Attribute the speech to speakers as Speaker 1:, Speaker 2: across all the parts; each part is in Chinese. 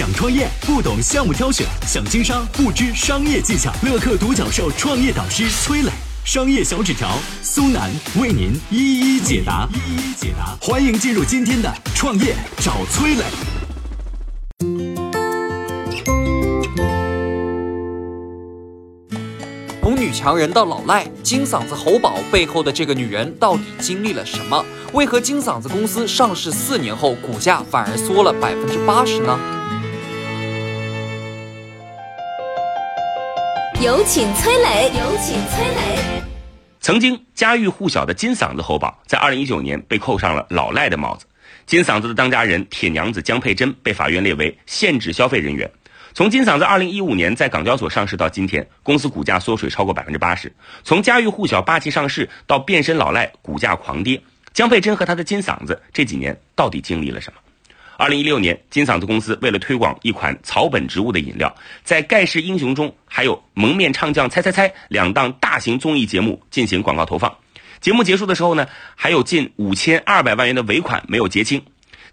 Speaker 1: 想创业不懂项目挑选，想经商不知商业技巧。乐客独角兽创业导师崔磊，商业小纸条苏南为您一一解答。一一解答，欢迎进入今天的创业找崔磊。
Speaker 2: 从女强人到老赖，金嗓子喉宝背后的这个女人到底经历了什么？为何金嗓子公司上市四年后股价反而缩了百分之八十呢？
Speaker 3: 有请崔磊，有请崔磊。
Speaker 4: 曾经家喻户晓的金嗓子喉宝，在二零一九年被扣上了老赖的帽子。金嗓子的当家人铁娘子江佩珍被法院列为限制消费人员。从金嗓子二零一五年在港交所上市到今天，公司股价缩水超过百分之八十。从家喻户晓霸气上市到变身老赖，股价狂跌。江佩珍和他的金嗓子这几年到底经历了什么？二零一六年，金嗓子公司为了推广一款草本植物的饮料，在《盖世英雄》中还有《蒙面唱将猜猜猜》两档大型综艺节目进行广告投放。节目结束的时候呢，还有近五千二百万元的尾款没有结清。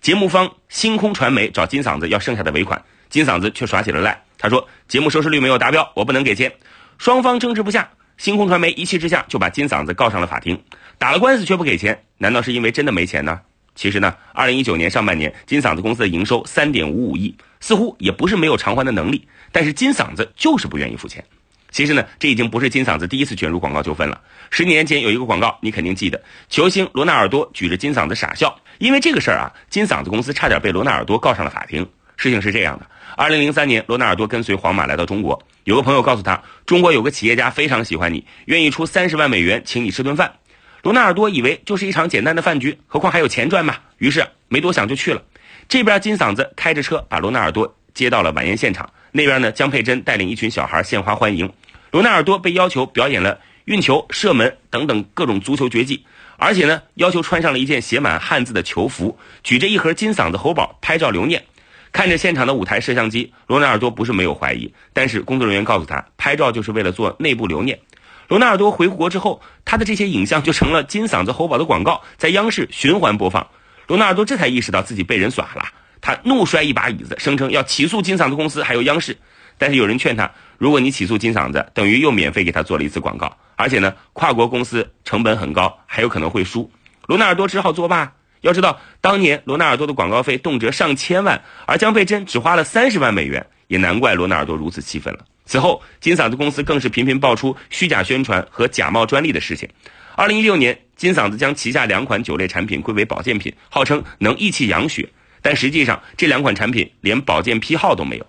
Speaker 4: 节目方星空传媒找金嗓子要剩下的尾款。金嗓子却耍起了赖，他说节目收视率没有达标，我不能给钱。双方争执不下，星空传媒一气之下就把金嗓子告上了法庭，打了官司却不给钱，难道是因为真的没钱呢？其实呢，二零一九年上半年金嗓子公司的营收三点五五亿，似乎也不是没有偿还的能力，但是金嗓子就是不愿意付钱。其实呢，这已经不是金嗓子第一次卷入广告纠纷了。十年前有一个广告，你肯定记得，球星罗纳尔多举着金嗓子傻笑，因为这个事儿啊，金嗓子公司差点被罗纳尔多告上了法庭。事情是这样的。二零零三年，罗纳尔多跟随皇马来到中国，有个朋友告诉他，中国有个企业家非常喜欢你，愿意出三十万美元请你吃顿饭。罗纳尔多以为就是一场简单的饭局，何况还有钱赚嘛，于是没多想就去了。这边金嗓子开着车把罗纳尔多接到了晚宴现场，那边呢，江佩珍带领一群小孩献花欢迎。罗纳尔多被要求表演了运球、射门等等各种足球绝技，而且呢，要求穿上了一件写满汉字的球服，举着一盒金嗓子喉宝拍照留念。看着现场的五台摄像机，罗纳尔多不是没有怀疑，但是工作人员告诉他，拍照就是为了做内部留念。罗纳尔多回国之后，他的这些影像就成了金嗓子喉宝的广告，在央视循环播放。罗纳尔多这才意识到自己被人耍了，他怒摔一把椅子，声称要起诉金嗓子公司还有央视。但是有人劝他，如果你起诉金嗓子，等于又免费给他做了一次广告，而且呢，跨国公司成本很高，还有可能会输。罗纳尔多只好作罢。要知道，当年罗纳尔多的广告费动辄上千万，而江佩珍只花了三十万美元，也难怪罗纳尔多如此气愤了。此后，金嗓子公司更是频频爆出虚假宣传和假冒专利的事情。二零一六年，金嗓子将旗下两款酒类产品归为保健品，号称能益气养血，但实际上这两款产品连保健批号都没有。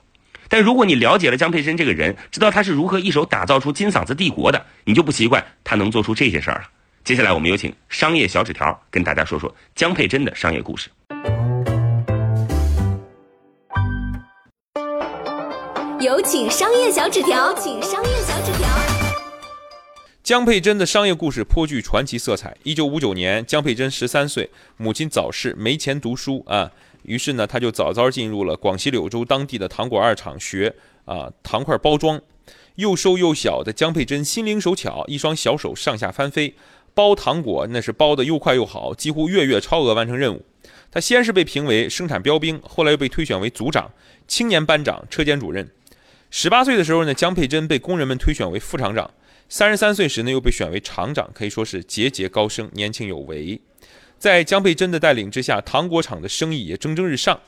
Speaker 4: 但如果你了解了江佩珍这个人，知道他是如何一手打造出金嗓子帝国的，你就不奇怪他能做出这些事儿了。接下来，我们有请商业小纸条跟大家说说江佩珍的商业故事。
Speaker 3: 有请商业小纸条，请商业小纸条。
Speaker 5: 江佩珍的商业故事颇具传奇色彩。一九五九年，江佩珍十三岁，母亲早逝，没钱读书啊，于是呢，他就早早进入了广西柳州当地的糖果二厂学啊糖块包装。又瘦又小的江佩珍心灵手巧，一双小手上下翻飞。包糖果那是包的又快又好，几乎月月超额完成任务。他先是被评为生产标兵，后来又被推选为组长、青年班长、车间主任。十八岁的时候呢，江佩珍被工人们推选为副厂长。三十三岁时呢，又被选为厂长，可以说是节节高升，年轻有为。在江佩珍的带领之下，糖果厂的生意也蒸蒸日上。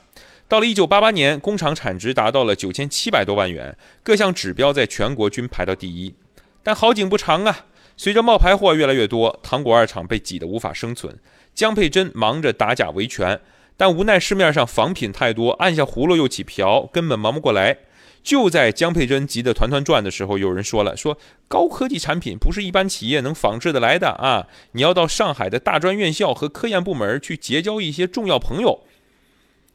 Speaker 5: 到了一九八八年，工厂产值达到了九千七百多万元，各项指标在全国均排到第一。但好景不长啊。随着冒牌货越来越多，糖果二厂被挤得无法生存。江佩珍忙着打假维权，但无奈市面上仿品太多，按下葫芦又起瓢，根本忙不过来。就在江佩珍急得团团转的时候，有人说了：“说高科技产品不是一般企业能仿制得来的啊！你要到上海的大专院校和科研部门去结交一些重要朋友。”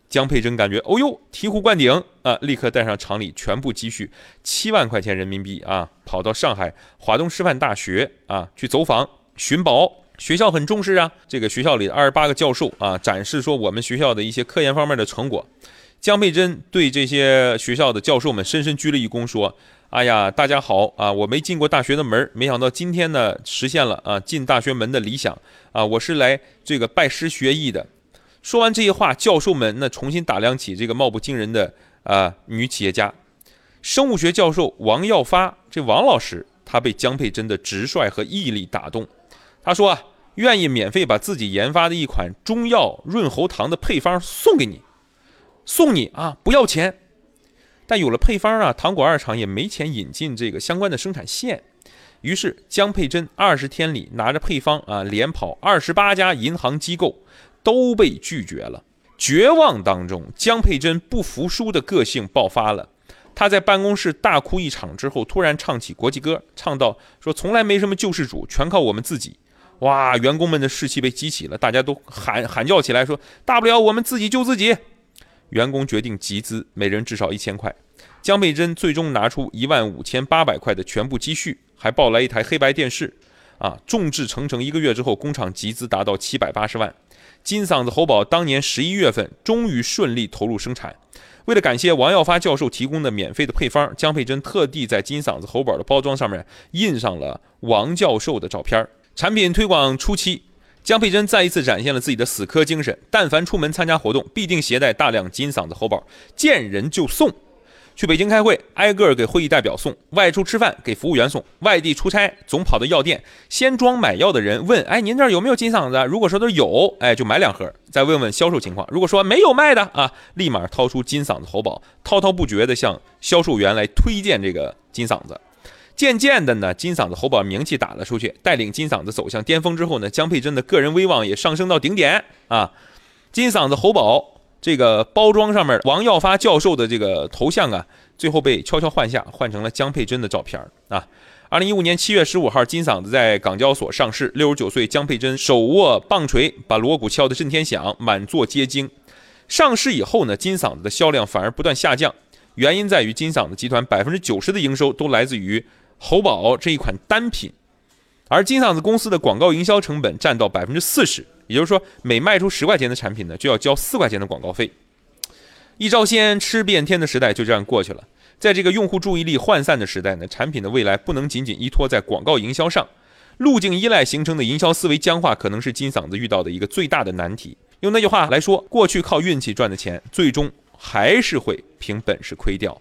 Speaker 5: 江佩珍感觉，哦呦，醍醐灌顶啊！立刻带上厂里全部积蓄七万块钱人民币啊，跑到上海华东师范大学啊去走访寻宝。学校很重视啊，这个学校里的二十八个教授啊，展示说我们学校的一些科研方面的成果。江佩珍对这些学校的教授们深深鞠了一躬，说：“哎呀，大家好啊，我没进过大学的门，没想到今天呢实现了啊进大学门的理想啊，我是来这个拜师学艺的。”说完这些话，教授们那重新打量起这个貌不惊人的啊女企业家，生物学教授王耀发，这王老师他被江佩珍的直率和毅力打动，他说啊，愿意免费把自己研发的一款中药润喉糖的配方送给你，送你啊，不要钱。但有了配方啊，糖果二厂也没钱引进这个相关的生产线。于是江佩珍二十天里拿着配方啊，连跑二十八家银行机构，都被拒绝了。绝望当中，江佩珍不服输的个性爆发了。他在办公室大哭一场之后，突然唱起国际歌，唱到说：“从来没什么救世主，全靠我们自己。”哇！员工们的士气被激起了，大家都喊喊叫起来说：“大不了我们自己救自己。”员工决定集资，每人至少一千块。江佩珍最终拿出一万五千八百块的全部积蓄，还抱来一台黑白电视。啊，众志成城，一个月之后，工厂集资达到七百八十万。金嗓子喉宝当年十一月份终于顺利投入生产。为了感谢王耀发教授提供的免费的配方，江佩珍特地在金嗓子喉宝的包装上面印上了王教授的照片。产品推广初期，江佩珍再一次展现了自己的死磕精神，但凡出门参加活动，必定携带大量金嗓子喉宝，见人就送。去北京开会，挨个给会议代表送；外出吃饭，给服务员送；外地出差，总跑到药店，先装买药的人问：“哎，您这儿有没有金嗓子？”如果说都有，哎，就买两盒，再问问销售情况。如果说没有卖的啊，立马掏出金嗓子喉宝，滔滔不绝地向销售员来推荐这个金嗓子。渐渐的呢，金嗓子喉宝名气打了出去，带领金嗓子走向巅峰之后呢，江佩珍的个人威望也上升到顶点啊。金嗓子喉宝。这个包装上面王耀发教授的这个头像啊，最后被悄悄换下，换成了江佩珍的照片啊。二零一五年七月十五号，金嗓子在港交所上市，六十九岁江佩珍手握棒槌，把锣鼓敲得震天响，满座皆惊。上市以后呢，金嗓子的销量反而不断下降，原因在于金嗓子集团百分之九十的营收都来自于喉宝这一款单品，而金嗓子公司的广告营销成本占到百分之四十。也就是说，每卖出十块钱的产品呢，就要交四块钱的广告费。一招鲜吃遍天的时代就这样过去了。在这个用户注意力涣散的时代呢，产品的未来不能仅仅依托在广告营销上，路径依赖形成的营销思维僵化，可能是金嗓子遇到的一个最大的难题。用那句话来说，过去靠运气赚的钱，最终还是会凭本事亏掉。